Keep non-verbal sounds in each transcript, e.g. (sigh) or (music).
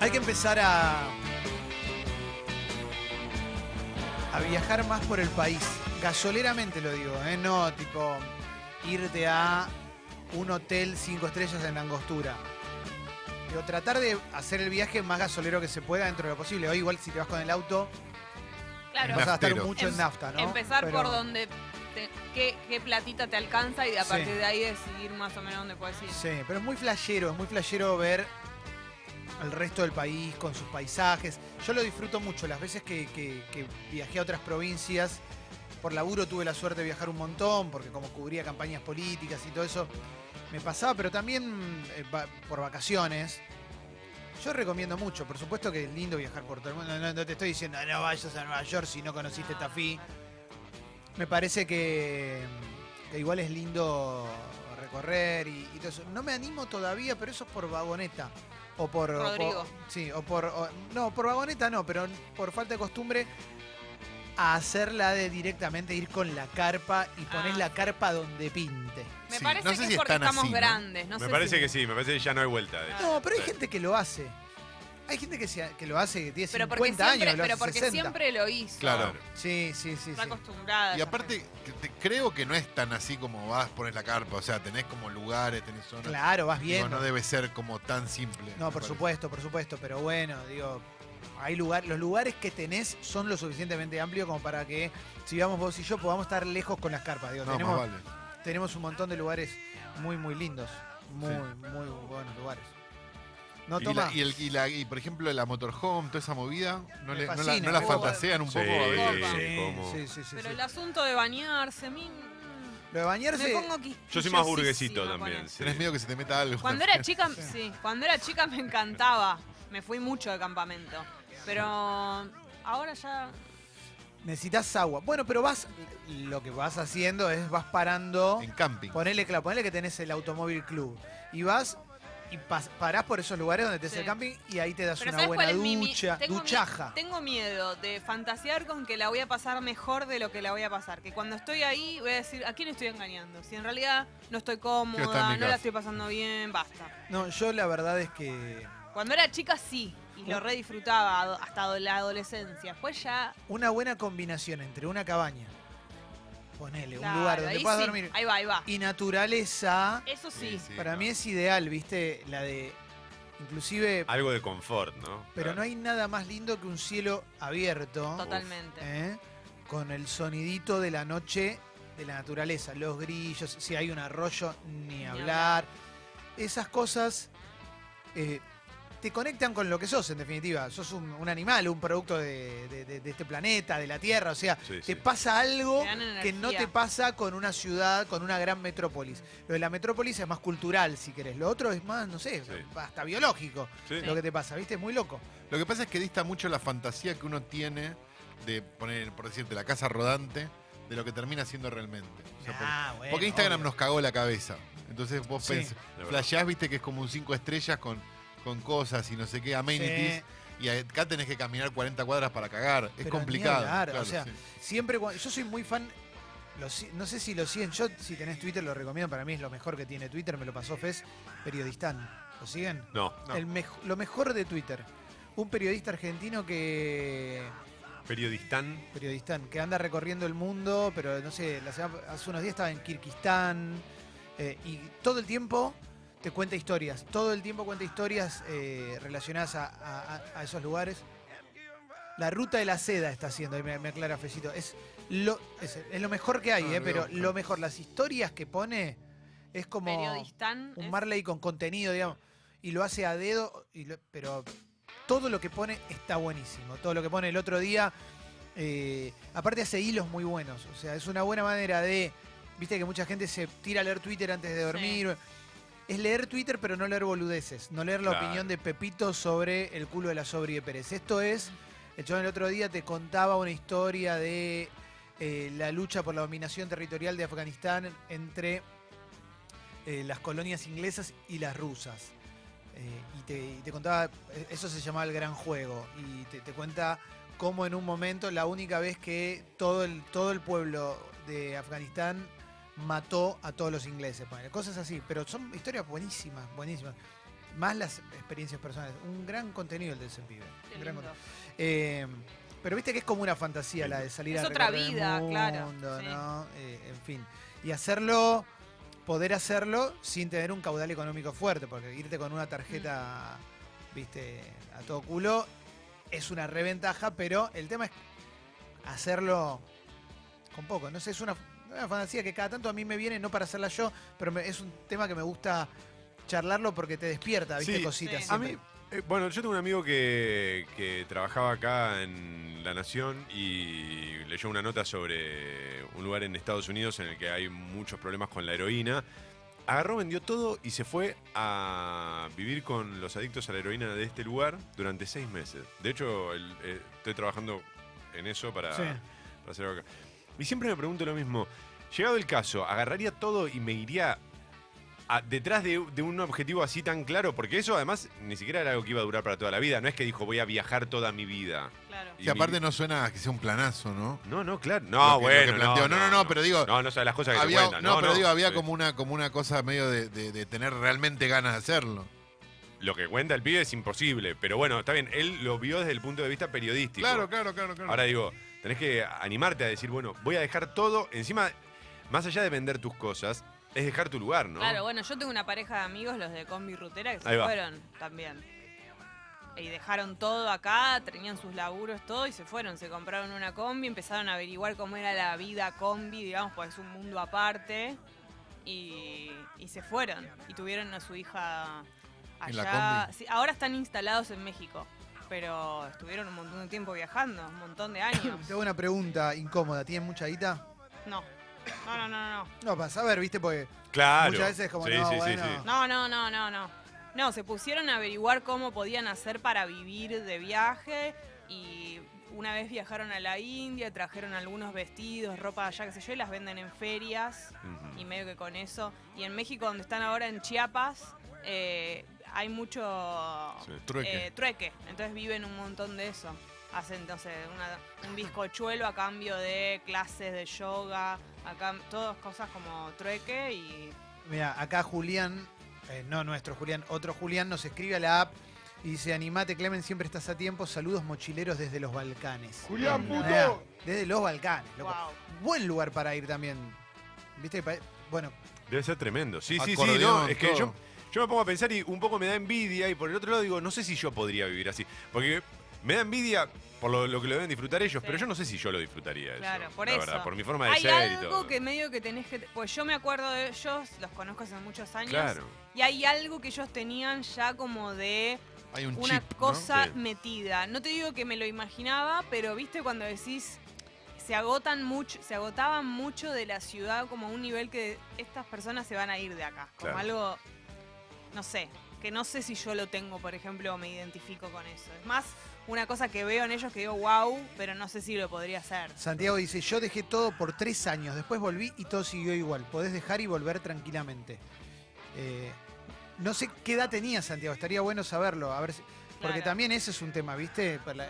Hay que empezar a. a viajar más por el país. Gasoleramente lo digo, ¿eh? No tipo irte a un hotel cinco estrellas en la angostura. Digo, tratar de hacer el viaje más gasolero que se pueda dentro de lo posible. Hoy igual si te vas con el auto, Claro, vas a gastar mucho en Em- nafta, ¿no? empezar Pero- por donde qué, qué platita te alcanza y a partir de ahí decidir más o menos dónde puedes ir. Sí, pero es muy flashero, es muy flashero ver el resto del país con sus paisajes. Yo lo disfruto mucho. Las veces que, que- que viajé a otras provincias, por laburo tuve la suerte de viajar un montón, porque como cubría campañas políticas y todo eso, me pasaba, pero también eh, va- por vacaciones. Yo recomiendo mucho, por supuesto que es lindo viajar por todo el mundo. No, no te estoy diciendo, no vayas a Nueva York si no conociste No. Tafí. Me parece que, que igual es lindo recorrer y, y todo eso. No me animo todavía, pero eso es por vagoneta. O por. o Rodrigo. por- sí, o por. o- no, por vagoneta no, pero por falta de costumbre a hacerla de directamente ir con la carpa y poner Ah. la carpa donde pinte. Me Sí, parece no sé que si es porque están estamos así, ¿no? grandes. No me sé parece si- que sí, me parece que ya no hay vuelta de. No, pero hay Sí. gente que lo hace. Hay gente que, se- que lo hace, que tiene Pero porque 50 siempre, años, lo pero hace porque 60. siempre lo hizo. Claro. Sí, sí, sí. Está sí. acostumbrada. Y aparte, gente. que te- creo que no es tan así como vas, pones la carpa. O sea, tenés como lugares, tenés zonas. Claro, vas bien. no debe ser como tan simple. No, por parece. supuesto, por supuesto, pero bueno, digo, hay lugar, los lugares que tenés son lo suficientemente amplios como para que si vamos vos y yo podamos estar lejos con las carpas. Digo, No, tenemos, más vale. tenemos un montón de lugares muy, muy lindos, muy, Sí. muy buenos lugares. No y, la- y el- y la- y, por ejemplo, la motorhome, toda esa movida, ¿no, la, no la fantasean un Sí. poco? A veces? Sí, sí, sí, sí, Pero el asunto de bañarse, a mí. Lo de bañarse. Me pongo Yo soy más burguesito también. Tenés miedo que se te meta algo. Cuando era chica, Sí. sí, cuando era chica me encantaba. Me fui mucho de campamento. Pero ahora ya. Necesitas agua. Bueno, pero vas. Lo que vas haciendo es vas parando. En camping. Ponele, claro, ponele que tenés el automóvil club. Y vas y pas- parás por esos lugares donde tenés Sí. el camping y ahí te das Pero una ¿sabes buena cuál es mi mi- ducha, tengo mi- duchaja. tengo miedo de fantasear con que la voy a pasar mejor de lo que la voy a pasar. Que cuando estoy ahí voy a decir, ¿a quién estoy engañando? Si en realidad no estoy cómoda, no la estoy pasando bien, basta. No, yo la verdad es que Cuando era chica sí, y lo re disfrutaba ado- hasta la adolescencia. Después ya. una buena combinación entre una cabaña, ponele, claro, un lugar donde ahí puedas sí, dormir, Ahí va, ahí va. y naturaleza, Eso sí. Sí, sí, para no. mí es ideal, ¿viste? La de, inclusive, Algo de confort, ¿no? pero no hay nada más lindo que un cielo abierto, Totalmente. ¿eh? con el sonidito de la noche de la naturaleza, los grillos, si hay un arroyo, ni, hablar. hablar. Esas cosas eh, te conectan con lo que sos, en definitiva. Sos un, un animal, un producto de, de- de- de este planeta, de la Tierra. O sea, Sí, te sí. pasa algo que no te pasa con una ciudad, con una gran metrópolis. Lo de la metrópolis es más cultural, si querés. Lo otro es más, no sé, Sí. hasta biológico Sí. lo que te pasa, ¿viste? Es muy loco. Lo que pasa es que dista mucho la fantasía que uno tiene de poner, por decirte, la casa rodante de lo que termina siendo realmente. O sea, por- Ah, bueno, porque Instagram obvio. nos cagó la cabeza. Entonces vos Sí. pens- de verdad. flasheás, viste que es como un 5 estrellas con, con cosas y no sé qué, amenities. Sí. Y acá tenés que caminar 40 cuadras para cagar. Es Pero complicado. hablar, o sea, sí. Siempre, cuando- yo soy muy fan. lo no sé si lo siguen. Yo, si tenés Twitter, lo recomiendo. Para mí es lo mejor que tiene Twitter. Me lo pasó Fez, Periodistán. ¿Lo siguen? No, No. El mej- lo mejor de Twitter. Un periodista argentino que. periodistán. Periodistán, que anda recorriendo el mundo, pero no sé, la semana- hace unos días estaba en Kirguistán. eh, y todo el tiempo te cuenta historias. Todo el tiempo cuenta historias eh, relacionadas a, a- a- a esos lugares. La ruta de la seda está haciendo, ahí me, me aclara Fecito. Es lo, es, es lo mejor que hay, Ah, eh, pero buscar. lo mejor, las historias que pone es como Periodistán. un es- Marley con contenido, digamos. Y lo hace a dedo, y lo- pero todo lo que pone está buenísimo. Todo lo que pone el otro día, eh, aparte hace hilos muy buenos. O sea, es una buena manera de, viste que mucha gente se tira a leer Twitter antes de dormir. Es leer Twitter, pero no leer boludeces. No leer la Claro. opinión de Pepito sobre el culo de la Sobri de Pérez. Esto es, el chabón el otro día te contaba una historia de eh, la lucha por la dominación territorial de Afganistán entre eh, las colonias inglesas y las rusas. Eh, y, te, y te contaba, eso se llamaba el gran juego. Y te, te cuenta cómo en un momento, la única vez que todo el, todo el pueblo de Afganistán mató a todos los ingleses. ponele, cosas así, pero son historias buenísimas, buenísimas. Más las experiencias personales. Un gran contenido el de ese pibe. Qué gran. Eh, pero viste que es como una fantasía la de salir Es a otra el vida, claro, mundo, sí. ¿no? Eh, en fin. Y hacerlo, poder hacerlo sin tener un caudal económico fuerte, porque irte con una tarjeta, viste, a todo culo, es una reventaja, pero el tema es hacerlo con poco. No sé, es una, una fantasía que cada tanto a mí me viene, no para hacerla yo, pero me- es un tema que me gusta charlarlo porque te despierta, viste, Sí, cositas. sí. A mí, eh, bueno, yo tengo un amigo que, que trabajaba acá en La Nación y leyó una nota sobre un lugar en Estados Unidos en el que hay muchos problemas con la heroína. Agarró, vendió todo y se fue a vivir con los adictos a la heroína de este lugar durante seis meses. De hecho, el- eh, estoy trabajando en eso para, Sí. para hacer algo acá. Y siempre me pregunto lo mismo. Llegado el caso, ¿agarraría todo y me iría a- detrás de, de un objetivo así tan claro? Porque eso además ni siquiera era algo que iba a durar para toda la vida. No es que dijo voy a viajar toda mi vida. Claro. Y Y aparte mi- no suena a que sea un planazo, ¿no? No, no, claro. Lo No, que- lo que bueno. planteó. No, no, no, pero digo, No, no sabes las cosas que te Había, cuentan. no, pero digo, había sí. como una, como una cosa medio de, de- de tener realmente ganas de hacerlo. Lo que cuenta el pibe es imposible. Pero bueno, está bien. Él lo vio desde el punto de vista periodístico. Claro, claro, claro, claro. Ahora digo, tenés que animarte a decir, bueno, voy a dejar todo. Encima, más allá de vender tus cosas, es dejar tu lugar, ¿no? Claro, bueno, yo tengo una pareja de amigos, los de Combi Rutera, que se Ahí va. fueron también. Y dejaron todo acá, tenían sus laburos, todo, y se fueron. Se compraron una combi, empezaron a averiguar cómo era la vida combi, digamos, pues es un mundo aparte. Y, y se fueron. Y tuvieron a su hija allá. En la combi. Sí, ahora están instalados en México. Pero estuvieron un montón de tiempo viajando, un montón de años. (coughs) Te hago una pregunta incómoda. ¿Tienen mucha guita? No. No, no, no, no. No, para saber, viste, porque Claro. muchas veces como, Sí, no, sí, bueno. sí. No, no, no, no, no. No, se pusieron a averiguar cómo podían hacer para vivir de viaje y una vez viajaron a la India, trajeron algunos vestidos, ropa allá, qué sé yo, y las venden en ferias y medio que con eso. Y en México, donde están ahora en Chiapas, eh, hay mucho Sí. Trueque. eh, trueque. Entonces viven un montón de eso. Hacen entonces una- un bizcochuelo a cambio de clases de yoga, acá todas cosas como trueque y Mira, acá Julián, eh, no nuestro Julián, otro Julián nos escribe a la app y dice, animate Clemen, siempre estás a tiempo, saludos mochileros desde los Balcanes. Julián, Eh, puto. Desde los Balcanes, loco. wow. Buen lugar para ir también. ¿Viste? Bueno, Debe ser tremendo. Sí, sí, sí. No, es que yo, yo me pongo a pensar y un poco me da envidia y por el otro lado digo, no sé si yo podría vivir así. Porque me da envidia por lo, lo que lo deben disfrutar ellos, Sí. pero yo no sé si yo lo disfrutaría eso. Claro, por la eso. verdad, por mi forma de Hay ser y algo todo. que medio que tenés que... Pues yo me acuerdo de ellos, los conozco hace muchos años. Claro. Y hay algo que ellos tenían ya como de Hay un una chip, ¿no? cosa Sí. metida. No te digo que me lo imaginaba, pero viste cuando decís se agotan mucho, se agotaban mucho de la ciudad como a un nivel que estas personas se van a ir de acá. Como Claro. algo, no sé, que no sé si yo lo tengo, por ejemplo, o me identifico con eso. Es más una cosa que veo en ellos que digo, wow, pero no sé si lo podría hacer. Santiago dice, yo dejé todo por tres años, después volví y todo siguió igual. Podés dejar y volver tranquilamente. Eh, no sé qué edad tenía Santiago, estaría bueno saberlo. A ver si- porque Claro. también ese es un tema, ¿viste? Para la-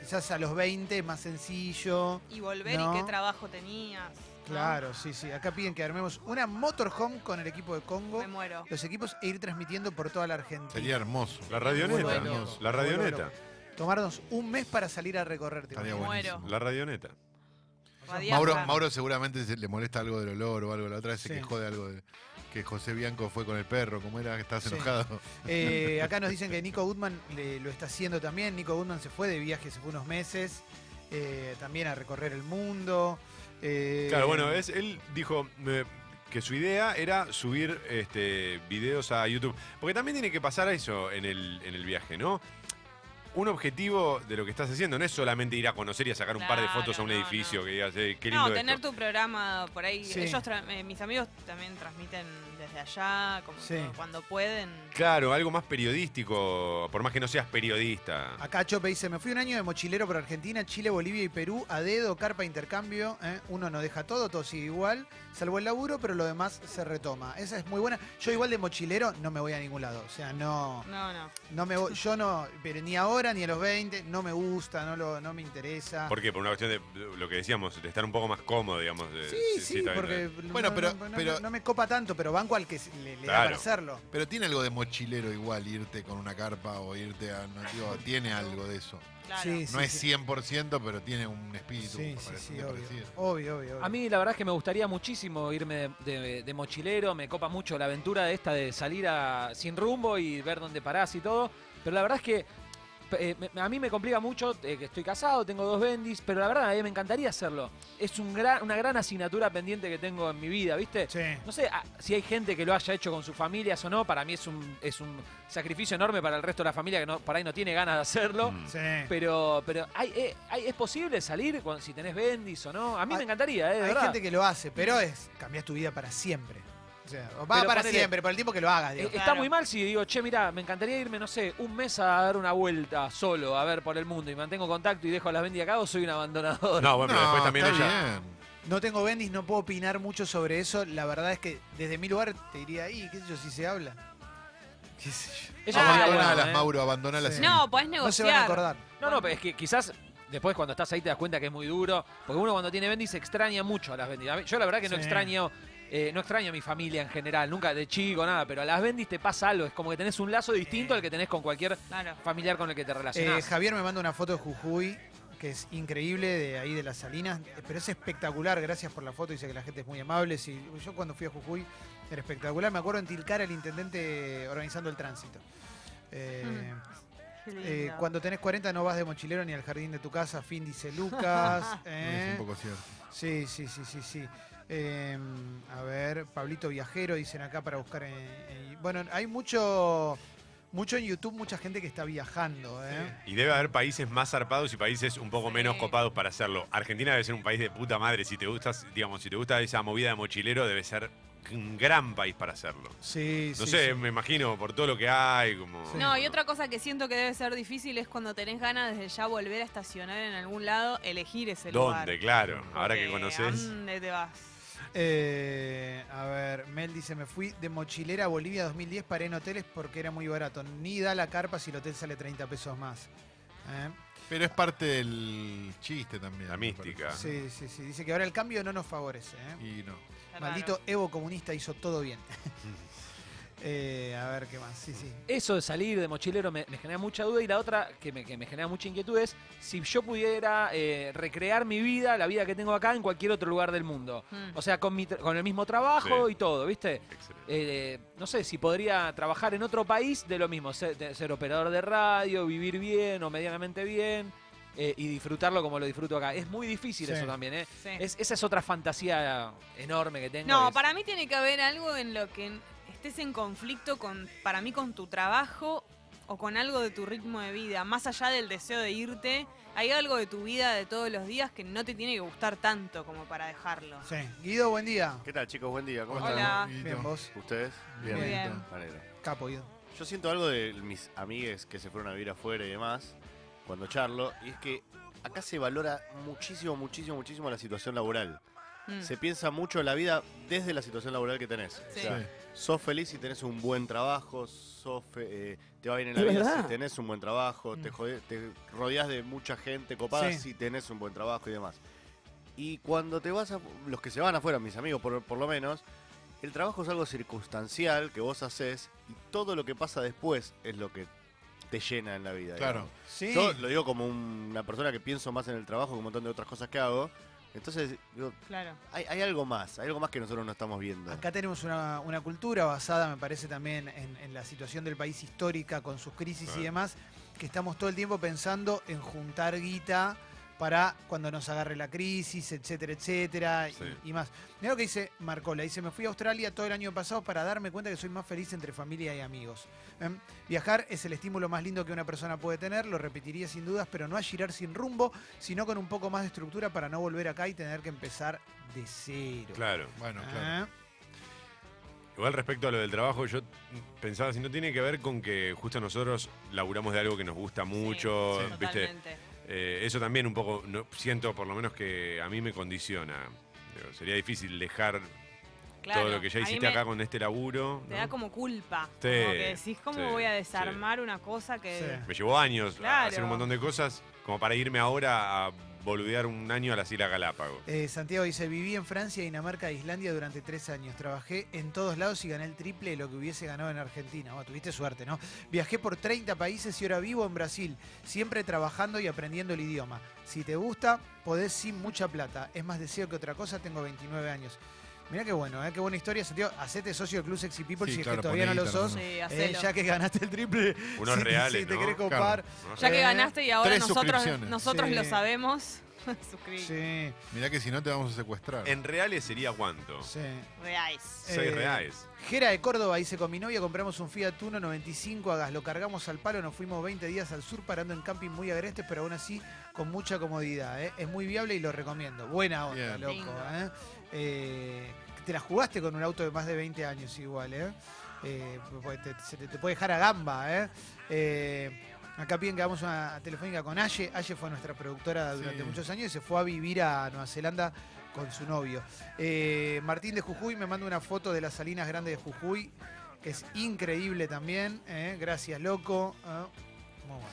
quizás a los 20 más sencillo. Y volver No. y qué trabajo tenías. Claro, sí, sí. Acá piden que armemos una motorhome con el equipo de Congo, Me muero. los equipos e ir transmitiendo por toda la Argentina. Sería hermoso. La radioneta. Bueno. La radioneta. Tomarnos un mes para salir a recorrer. ¿te Estaría buenísimo. Muero. La radioneta. Mauro, Mauro seguramente se- le molesta algo del olor o algo. La otra vez se Sí. quejó de algo de que José Bianco fue con el perro. ¿Cómo era? ¿Estás Sí. enojado? Eh, acá nos (laughs) dicen que Nico Goodman le- lo está haciendo también. Nico Goodman se fue de viaje, fue unos meses, eh, también a recorrer el mundo. Eh, Claro, bueno, él dijo que su idea era subir este, videos a YouTube. Porque también tiene que pasar eso en el, en el viaje, ¿no? Un objetivo de lo que estás haciendo no es solamente ir a conocer y a sacar un par de fotos a un edificio no. que digas, eh, qué lindo No, tener esto. tu programa por ahí. Sí. Ellos, tra- eh, mis amigos también transmiten desde allá, como Sí. que cuando pueden. Claro, algo más periodístico, por más que no seas periodista. Acá Chope dice, me fui un año de mochilero por Argentina, Chile, Bolivia y Perú, a dedo, carpa, intercambio. ¿eh? Uno no deja todo, todo sigue igual, salvo el laburo, pero lo demás se retoma. Esa es muy buena. Yo igual de mochilero no me voy a ningún lado. O sea, no, No, no. no me voy, yo no, pero ni ahora ahora ni a los 20, no me gusta, no, lo, no me interesa. ¿Por qué? Por una cuestión de lo que decíamos, de estar un poco más cómodo, digamos. de- Sí, sí, bien, porque bien. Bueno, no, pero- no- no- pero- no me copa tanto, pero banco al que le, da para hacerlo. Pero tiene algo de mochilero igual irte con una carpa o irte a. No, digo, tiene algo de eso. Claro. Sí, No sí, es sí. 100%, pero tiene un espíritu. Sí, sí, sí, obvio. Obvio, obvio, obvio. A mí la verdad es que me gustaría muchísimo irme de, de- de mochilero, me copa mucho la aventura de esta de salir a, sin rumbo y ver dónde parás y todo, pero la verdad es que eh, me- a mí me complica mucho eh, que estoy casado, tengo dos bendis, pero la verdad eh, me encantaría hacerlo. Es un gran, una gran asignatura pendiente que tengo en mi vida, ¿viste? Sí. No sé ah, si hay gente que lo haya hecho con sus familias o no, para mí es un, es un sacrificio enorme para el resto de la familia que no, por ahí no tiene ganas de hacerlo. Mm. Sí. Pero, pero ¿hay, eh, hay- ¿es posible salir cuando- si tenés bendis o no? A mí Hay- me encantaría, ¿eh? de Hay verdad. gente que lo hace, pero es cambias tu vida para siempre. O sea, va Pero para ponele- siempre, por el tiempo que lo hagas. Digo. Está Claro. muy mal si digo, che, mira, me encantaría irme, no sé, un mes a dar una vuelta solo, a ver por el mundo y mantengo contacto y dejo a las bendias acá o soy un abandonador. No, bueno, pero No, después también ella. bien. No tengo bendis, no puedo opinar mucho sobre eso. La verdad es que desde mi lugar te diría, y qué sé yo, si se habla. ¿Qué sé yo? Ella sería Abandonalas, buena, ¿eh? Mauro, abandonalas. Sí. No, podés No se van a negociar. acordar. No, no, pero es que quizás después cuando estás ahí te das cuenta que es muy duro, porque uno cuando tiene bendis extraña mucho a las bendis. Yo la verdad que no extraño... eh, no extraño a mi familia en general, nunca de chico, nada, pero a las bendis te pasa algo, es como que tenés un lazo distinto al que tenés con cualquier Claro. familiar con el que te Eh, relacionás. Javier me manda una foto de Jujuy, que es increíble, de ahí de las salinas, eh, pero es espectacular. Gracias por la foto, dice que la gente es muy amable. Sí, yo cuando fui a Jujuy era espectacular. Me acuerdo en Tilcara el intendente organizando el tránsito. Eh, eh, cuando tenés 40 no vas de mochilero ni al jardín de tu casa, fin dice Lucas. (laughs) Es eh. un poco cierto. Sí, sí, sí, sí, sí. Eh, a ver, Pablito Viajero dicen acá para buscar en, en- Bueno, hay mucho, mucho en YouTube, mucha gente que está viajando, ¿eh? Y debe haber países más zarpados y países un poco Sí. menos copados para hacerlo. Argentina debe ser un país de puta madre. Si te gusta, digamos, si te gusta esa movida de mochilero, debe ser un gran país para hacerlo. Sí, No sí, sé, sí. me imagino, por todo lo que hay, como. Sí. No, y otra cosa que siento que debe ser difícil es cuando tenés ganas desde ya volver a estacionar en algún lado, elegir ese lugar. ¿Dónde? Claro. Ahora que conoces. ¿a ¿Dónde te vas? Eh, a ver, Mel dice, me fui de mochilera a Bolivia 2010, paré en hoteles porque era muy barato. Ni da la carpa si el hotel sale 30 pesos más. ¿Eh? Pero es parte del chiste también. La mística. Sí, sí, sí. Dice que ahora el cambio no nos favorece. ¿eh? Y no. Maldito. Evo comunista hizo todo bien. (laughs) Eh, a ver qué más. Sí, sí. Eso de salir de mochilero me, me genera mucha duda y la otra que me, que me genera mucha inquietud es si yo pudiera eh, recrear mi vida, la vida que tengo acá, en cualquier otro lugar del mundo. Mm. O sea, con, mi tra- con el mismo trabajo Sí. y todo, ¿viste? Excelente. Eh, no sé, si podría trabajar en otro país de lo mismo, ser, de- ser operador de radio, vivir bien o medianamente bien eh, y disfrutarlo como lo disfruto acá. Es muy difícil Sí. eso también, ¿eh? Sí. Es- esa es otra fantasía enorme que tengo. No, es- para mí tiene que haber algo en lo que estés en conflicto con, para mí, con tu trabajo o con algo de tu ritmo de vida. Más allá del deseo de irte, hay algo de tu vida de todos los días que no te tiene que gustar tanto como para dejarlo. Sí. Guido, buen día. ¿Qué tal, chicos? Buen día. ¿Cómo Hola. están? Bien, vos. ¿Ustedes? Muy bien. Me alegro. Capo, Guido. Yo siento algo de mis amigues que se fueron a vivir afuera y demás, cuando charlo, y es que acá se valora muchísimo, muchísimo, muchísimo la situación laboral. Mm. Se piensa mucho la vida desde la situación laboral que tenés. Sí. O sea, Sí. Sos feliz si tenés un buen trabajo, sos fe- eh, te va bien en la ¿Es vida verdad? si tenés un buen trabajo, te, Mm. jode- te rodeás de mucha gente copada Sí. si tenés un buen trabajo y demás. Y cuando te vas a, los que se van afuera, mis amigos por, por lo menos, el trabajo es algo circunstancial que vos haces y todo lo que pasa después es lo que te llena en la vida. Claro. Sí. Yo lo digo como un- una persona que pienso más en el trabajo que un montón de otras cosas que hago. Entonces, digo, Claro. hay, hay algo más, hay algo más que nosotros no estamos viendo. Acá tenemos una, una cultura basada, me parece, también en, en la situación del país histórica con sus crisis y demás, que estamos todo el tiempo pensando en juntar guita para cuando nos agarre la crisis, etcétera, etcétera, y- Sí. y, más. Mira lo que dice Marcola, dice, me fui a Australia todo el año pasado para darme cuenta que soy más feliz entre familia y amigos. ¿Em? Viajar es el estímulo más lindo que una persona puede tener, lo repetiría sin dudas, pero no a girar sin rumbo, sino con un poco más de estructura para no volver acá y tener que empezar de cero. Claro. Bueno, claro. Ah. Igual respecto a lo del trabajo, yo pensaba si no tiene que ver con que justo nosotros laburamos de algo que nos gusta mucho, Sí, ¿viste? Totalmente. Eh, eso también un poco, no- siento por lo menos que a mí me condiciona. Digo, sería difícil dejar Claro, todo lo que ya hiciste me- acá con este laburo. Te ¿no? da como culpa. Sí, como que decís, ¿cómo sí, voy a sí. desarmar una cosa que. Sí. Me llevó años a Claro. hacer un montón de cosas como para irme ahora a boludear un año a las Islas Galápagos. Eh, Santiago dice, viví en Francia, Dinamarca e Islandia durante tres años. Trabajé en todos lados y gané el triple de lo que hubiese ganado en Argentina. Bueno, tuviste suerte, ¿no? Viajé por 30 países y ahora vivo en Brasil, siempre trabajando y aprendiendo el idioma. Si te gusta, podés sin mucha plata. Es más deseo que otra cosa, tengo 29 años. Mirá qué bueno, ¿eh? qué buena historia. Hacete socio del Club Sexy People Sí, si claro, es que todavía no lo sos. Sí, Eh, ya que ganaste el triple. Unos (laughs) si- reales, Si te ¿no? querés Claro. copar. Ya que Eh, ganaste y ahora tres nosotros, nosotros Sí. lo sabemos. Suscribí. Sí, Mirá que si no te vamos a secuestrar. En reales sería cuánto? sí. Reais. Seis Eh, reales. Jera de Córdoba dice, con mi novia compramos un Fiat Uno 95 a gas, lo cargamos al palo, nos fuimos 20 días al sur parando en camping muy agrestes, pero aún así con mucha comodidad. ¿eh? Es muy viable y lo recomiendo. Buena onda, Bien. loco. Lindo. ¿eh? Eh, te la jugaste con un auto de más de 20 años igual, ¿eh? Eh, porque te- se te, te puede dejar a gamba, ¿eh? Eh, Acá piden que hagamos una telefónica con Aye. Aye fue nuestra productora durante Sí. muchos años y se fue a vivir a Nueva Zelanda con su novio. Eh, Martín de Jujuy me manda una foto de las salinas grandes de Jujuy, que es increíble también. ¿eh? Gracias, loco. Ah, muy bueno.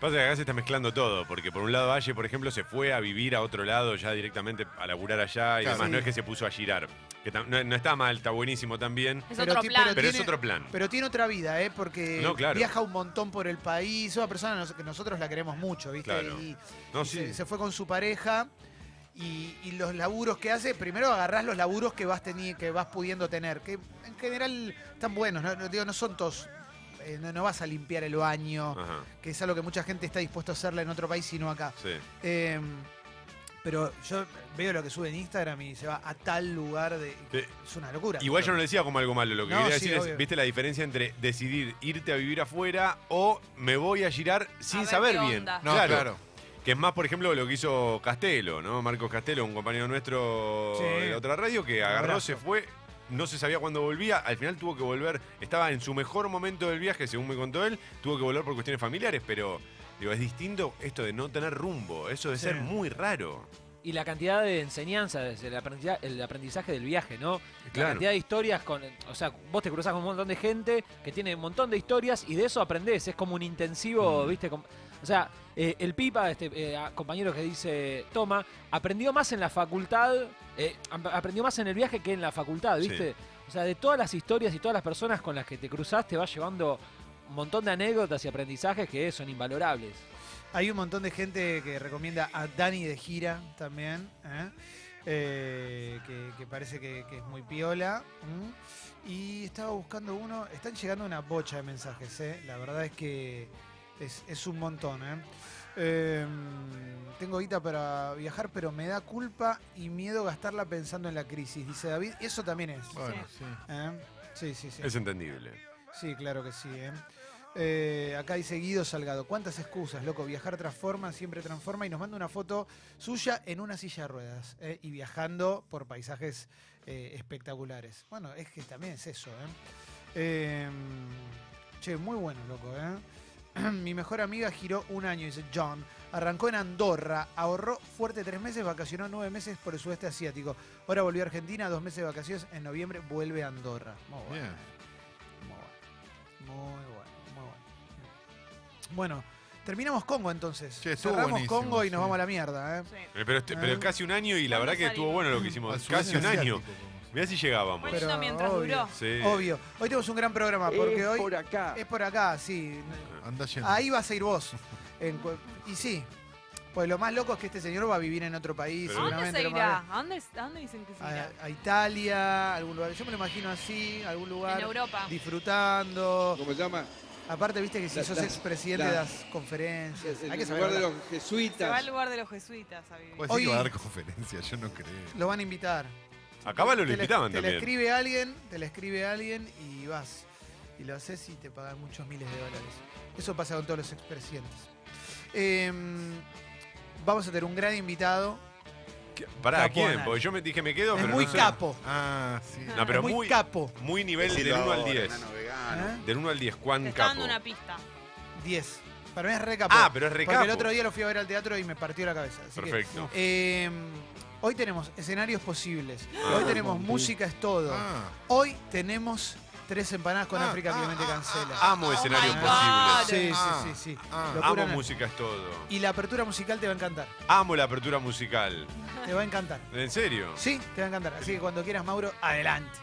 Pasa que acá se está mezclando todo, porque por un lado Valle, por ejemplo, se fue a vivir a otro lado ya directamente a laburar allá y Claro. demás. Sí. No es que se puso a girar. Que no, no está mal, está buenísimo también, Es Pero otro ti- plan. pero es tiene- otro plan. Pero tiene otra vida, ¿eh? Porque No, claro. viaja un montón por el país. Es una persona que nosotros la queremos mucho, ¿viste? Claro. Y, No, y sí. se, se fue con su pareja. Y, y los laburos que hace, primero agarrás los laburos que vas, teni- que vas pudiendo tener, que en general están buenos, no, no, digo, no son todos, eh, no, no vas a limpiar el baño, Ajá, que es algo que mucha gente está dispuesto a hacerla en otro país, sino acá. sí. Eh, pero yo veo lo que sube en Instagram y se va a tal lugar de... Es una locura. Igual yo no lo decía como algo malo, lo que No, quería sí, decir obvio. es, viste la diferencia entre decidir irte a vivir afuera o me voy a girar sin ver saber qué bien. onda. No, claro. Que es más, por ejemplo, lo que hizo Castelo, ¿no? Marcos Castelo, un compañero nuestro Sí. de la otra radio, que agarró, se fue, no se sabía cuándo volvía, al final tuvo que volver, estaba en su mejor momento del viaje, según me contó él, tuvo que volver por cuestiones familiares, pero digo, es distinto esto de no tener rumbo, eso de Sí. ser muy raro. Y la cantidad de enseñanzas, el aprendizaje, el aprendizaje del viaje, ¿no? La cantidad de historias con. O sea, vos te cruzás con un montón de gente que tiene un montón de historias y de eso aprendés. Es como un intensivo, Mm. ¿viste? O sea, eh, el Pipa, este eh, compañero que dice Toma, aprendió más en la facultad, eh, ap- aprendió más en el viaje que en la facultad, Sí. ¿viste? O sea, de todas las historias y todas las personas con las que te cruzás, te vas llevando un montón de anécdotas y aprendizajes que son invalorables. Hay un montón de gente que recomienda a Dani de gira también, ¿eh? Eh, que, que parece que, que es muy piola. Y estaba buscando uno, están llegando una bocha de mensajes, ¿eh? la verdad es que es, es un montón. ¿eh? Eh, tengo guita para viajar, pero me da culpa y miedo gastarla pensando en la crisis, dice David. Eso también es. Bueno, sí. ¿eh? Sí, sí, sí. Es entendible. Sí, claro que sí. ¿eh? Eh, acá dice Guido Salgado. ¿Cuántas excusas, loco? Viajar transforma, siempre transforma. Y nos manda una foto suya en una silla de ruedas ¿eh? y viajando por paisajes eh, espectaculares. Bueno, es que también es eso. ¿eh? Eh, che, muy bueno, loco. (clears throat) Mi mejor amiga giró un año, dice John. Arrancó en Andorra, ahorró fuerte tres meses, vacacionó nueve meses por el sudeste asiático. Ahora volvió a Argentina, dos meses de vacaciones. En noviembre vuelve a Andorra. Muy bueno. Bien. Muy bueno. Muy bueno, muy bueno. Bueno, terminamos Congo entonces. Estuvo Cerramos buenísimo, Congo y nos sí. vamos a la mierda, ¿eh? Sí. Eh, Pero, este- pero Ah. casi un año y la ¿Cuándo verdad que estuvo bueno lo que hicimos. Al Casi un sudeste año. asiático, como- Mirá si llegábamos. Mientras obvio, duró. Sí. Obvio. Hoy tenemos un gran programa porque hoy por acá. es por acá, sí. Anda yendo. Ahí vas a ir vos. En cu- y sí. Pues lo más loco es que este señor va a vivir en otro país. Pero- ¿A dónde seguramente se lo irá? más- ¿A dónde, a dónde dicen que se irá? A, a Italia, algún lugar. Yo me lo imagino así, algún lugar. En Europa. Disfrutando. ¿Cómo se llama? Aparte, viste que si La- sos expresidente das conferencias. En Hay que el saber lugar de los Se va al jesuitas. lugar de los jesuitas a vivir. Que Hoy- va a dar conferencias, yo no creo. Lo van a invitar. A Caballo lo Te le- invitaban te también. le escribe alguien, te le escribe alguien y vas. Y lo haces y te pagan muchos miles de dólares. Eso pasa con todos los expresidentes. Em, vamos a tener un gran invitado. ¿Qué- ¿Para Capo quién? anal. Porque yo me dije me quedo, es pero muy no sé. capo. Ah, sí. No, pero es muy, muy, capo. muy nivel del 1 al 10. ¿Eh? Del 1 al 10, ¿cuán Te está capo? dando una pista. 10. Para mí es re capo. Ah, pero es re Porque capo. el otro día lo fui a ver al teatro y me partió la cabeza. así que, Perfecto. em, Hoy tenemos escenarios posibles. Ah, Hoy tenemos música es todo. Ah, Hoy tenemos tres empanadas con Ah, África ah, Clemente ah, Cancela. Amo Oh escenarios my posibles. Sí, Ah, sí, sí, sí. ah. Amo música es todo. Y la apertura musical te va a encantar. Amo la apertura musical. Te va a encantar. ¿En serio? Sí, te va a encantar. Así que cuando quieras, Mauro, adelante.